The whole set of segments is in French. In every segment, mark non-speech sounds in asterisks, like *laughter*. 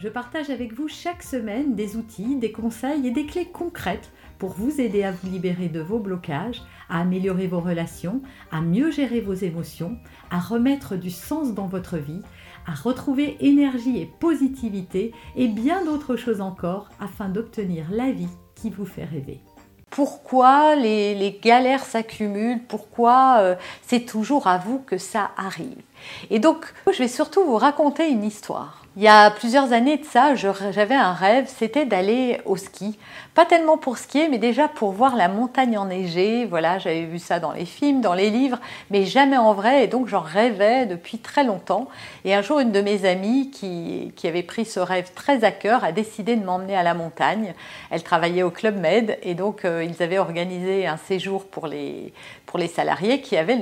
je partage avec vous chaque semaine des outils, des conseils et des clés concrètes pour vous aider à vous libérer de vos blocages, à améliorer vos relations, à mieux gérer vos émotions, à remettre du sens dans votre vie, à retrouver énergie et positivité et bien d'autres choses encore afin d'obtenir la vie qui vous fait rêver pourquoi les, galères s'accumulent, pourquoi euh, c'est toujours à vous que ça arrive? Et donc, je vais surtout vous raconter une histoire. Il y a plusieurs années de ça, j'avais un rêve, c'était d'aller au ski. Pas tellement pour skier, mais déjà pour voir la montagne enneigée. Voilà, j'avais vu ça dans les films, dans les livres, mais jamais en vrai. Et donc j'en rêvais depuis très longtemps. Et un jour, une de mes amies qui, avait pris ce rêve très à cœur a décidé de m'emmener à la montagne. Elle travaillait au Club Med et donc euh, ils avaient organisé un séjour pour les, pour les salariés qui avaient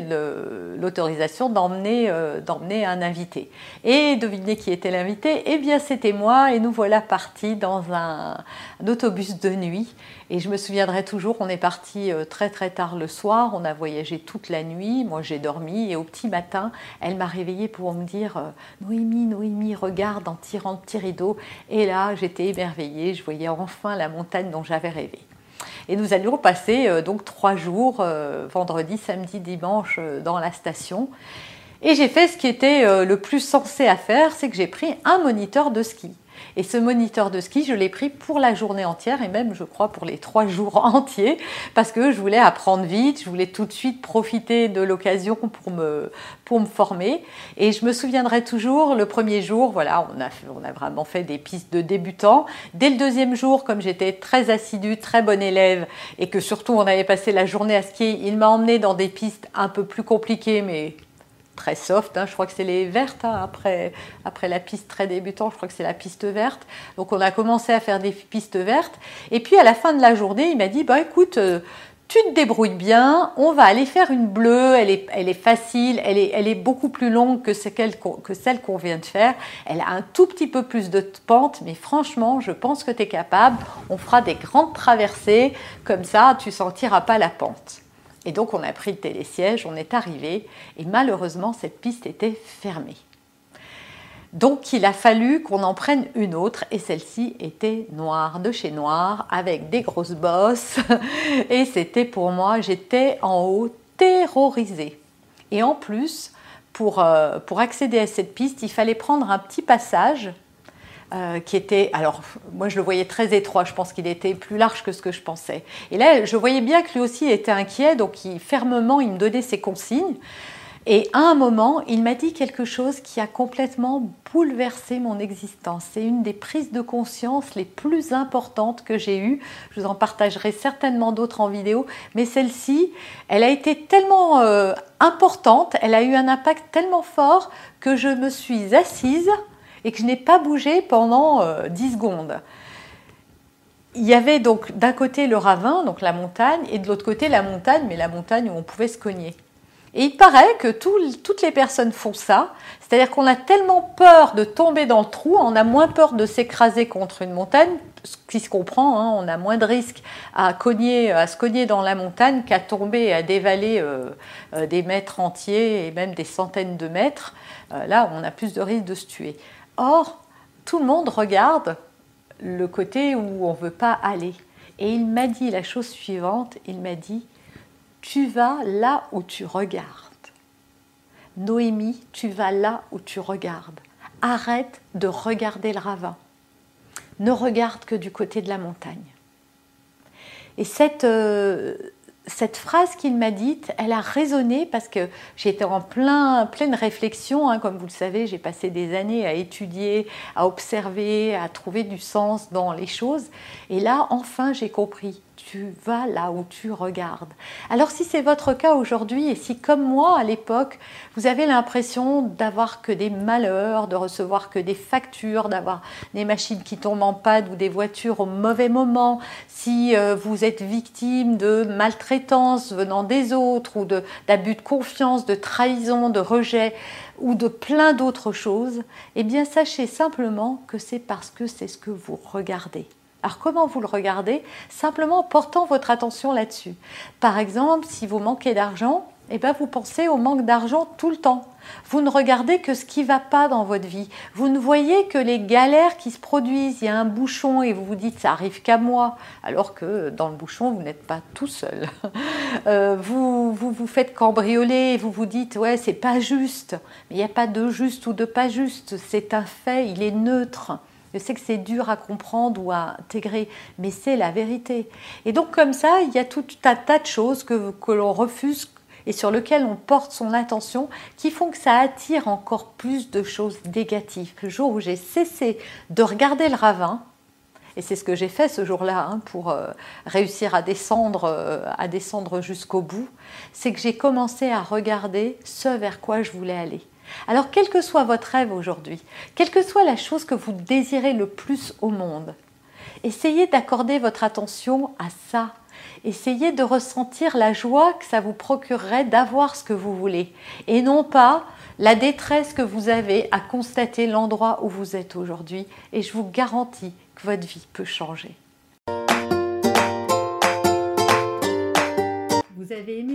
l'autorisation d'emmener euh, d'emmener un invité. Et devinez qui était l'invité? Eh bien, c'était moi et nous voilà partis dans un, autobus de nuit. Et je me souviendrai toujours, on est parti euh, très très tard le soir, on a voyagé toute la nuit, moi j'ai dormi et au petit matin, elle m'a réveillée pour me dire euh, Noémie, Noémie, regarde en tirant le petit rideau. Et là, j'étais émerveillée, je voyais enfin la montagne dont j'avais rêvé. Et nous allions passer euh, donc trois jours, euh, vendredi, samedi, dimanche, euh, dans la station. Et j'ai fait ce qui était le plus sensé à faire, c'est que j'ai pris un moniteur de ski. Et ce moniteur de ski, je l'ai pris pour la journée entière et même, je crois, pour les trois jours *laughs* entiers, parce que je voulais apprendre vite, je voulais tout de suite profiter de l'occasion pour me, pour me former. Et je me souviendrai toujours, le premier jour, voilà, on a, on a vraiment fait des pistes de débutants. Dès le deuxième jour, comme j'étais très assidue, très bonne élève, et que surtout on avait passé la journée à skier, il m'a emmené dans des pistes un peu plus compliquées, mais très soft. Hein. je crois que c'est les vertes hein, après, après la piste très débutant. Je crois que c'est la piste verte. Donc on a commencé à faire des pistes vertes. Et puis à la fin de la journée, il m'a dit bah écoute. Euh, tu te débrouilles bien, on va aller faire une bleue, elle est, elle est facile, elle est, elle est beaucoup plus longue que, celle qu'on vient de faire, elle a un tout petit peu plus de pente, mais franchement, je pense que tu es capable, on fera des grandes traversées, comme ça, tu sentiras pas la pente. Et donc on a pris le télésiège, on est arrivé et malheureusement cette piste était fermée. Donc il a fallu qu'on en prenne une autre et celle-ci était noire, de chez noir, avec des grosses bosses. *laughs* Et c'était pour moi, j'étais en haut terrorisée. Et en plus, pour, euh, pour accéder à cette piste, il fallait prendre un petit passage euh, qui était, alors moi je le voyais très étroit, je pense qu'il était plus large que ce que je pensais. Et là, je voyais bien que lui aussi était inquiet, donc il, fermement, il me donnait ses consignes. Et à un moment, il m'a dit quelque chose qui a complètement bouleversé mon existence. C'est une des prises de conscience les plus importantes que j'ai eues. Je vous en partagerai certainement d'autres en vidéo, mais celle-ci, elle a été tellement euh, importante, elle a eu un impact tellement fort que je me suis assise et que je n'ai pas bougé pendant 10 euh, secondes. Il y avait donc d'un côté le ravin, donc la montagne, et de l'autre côté la montagne, mais la montagne où on pouvait se cogner. Et il paraît que toutes les personnes font ça, c'est-à-dire qu'on a tellement peur de tomber dans le trou, on a moins peur de s'écraser contre une montagne, ce qui se comprend, hein, on a moins de risques à, cogner, à se cogner dans la montagne qu'à tomber à dévaler euh, euh, des mètres entiers et même des centaines de mètres. là, on a plus de risques de se tuer. Or, tout le monde regarde le côté où on ne veut pas aller. Et il m'a dit la chose suivante, il m'a dit, tu vas là où tu regardes. Noémie, tu vas là où tu regardes. Arrête de regarder le ravin. Ne regarde que du côté de la montagne. Et cette, euh, cette phrase qu'il m'a dite, elle a résonné parce que j'étais en plein, pleine réflexion. Hein, comme vous le savez, j'ai passé des années à étudier, à observer, à trouver du sens dans les choses. Et là, enfin, j'ai compris. Tu vas là où tu regardes. Alors si c'est votre cas aujourd'hui et si comme moi à l'époque, vous avez l'impression d'avoir que des malheurs, de recevoir que des factures, d'avoir des machines qui tombent en panne ou des voitures au mauvais moment, si euh, vous êtes victime de maltraitance venant des autres ou d'abus de, de confiance, de trahison, de rejet ou de plein d'autres choses, eh bien sachez simplement que c'est parce que c'est ce que vous regardez. Alors comment vous le regardez Simplement en portant votre attention là-dessus. Par exemple, si vous manquez d'argent, eh bien vous pensez au manque d'argent tout le temps. Vous ne regardez que ce qui va pas dans votre vie. Vous ne voyez que les galères qui se produisent. Il y a un bouchon et vous vous dites ça arrive qu'à moi, alors que dans le bouchon, vous n'êtes pas tout seul. *laughs* Euh, vous, vous, vous faites cambrioler et vous vous dites ouais, c'est pas juste. Mais il n'y a pas de juste ou de pas juste. C'est un fait, il est neutre. Je sais que c'est dur à comprendre ou à intégrer, mais c'est la vérité. Et donc comme ça, il y a tout un tas de choses que, que l'on refuse et sur lesquelles on porte son attention qui font que ça attire encore plus de choses négatives. Le jour où j'ai cessé de regarder le ravin, et c'est ce que j'ai fait ce jour-là hein, pour euh, réussir à descendre, euh, à descendre jusqu'au bout, c'est que j'ai commencé à regarder ce vers quoi je voulais aller. Alors quel que soit votre rêve aujourd'hui, quelle que soit la chose que vous désirez le plus au monde, essayez d'accorder votre attention à ça. Essayez de ressentir la joie que ça vous procurerait d'avoir ce que vous voulez et non pas la détresse que vous avez à constater l'endroit où vous êtes aujourd'hui et je vous garantis que votre vie peut changer.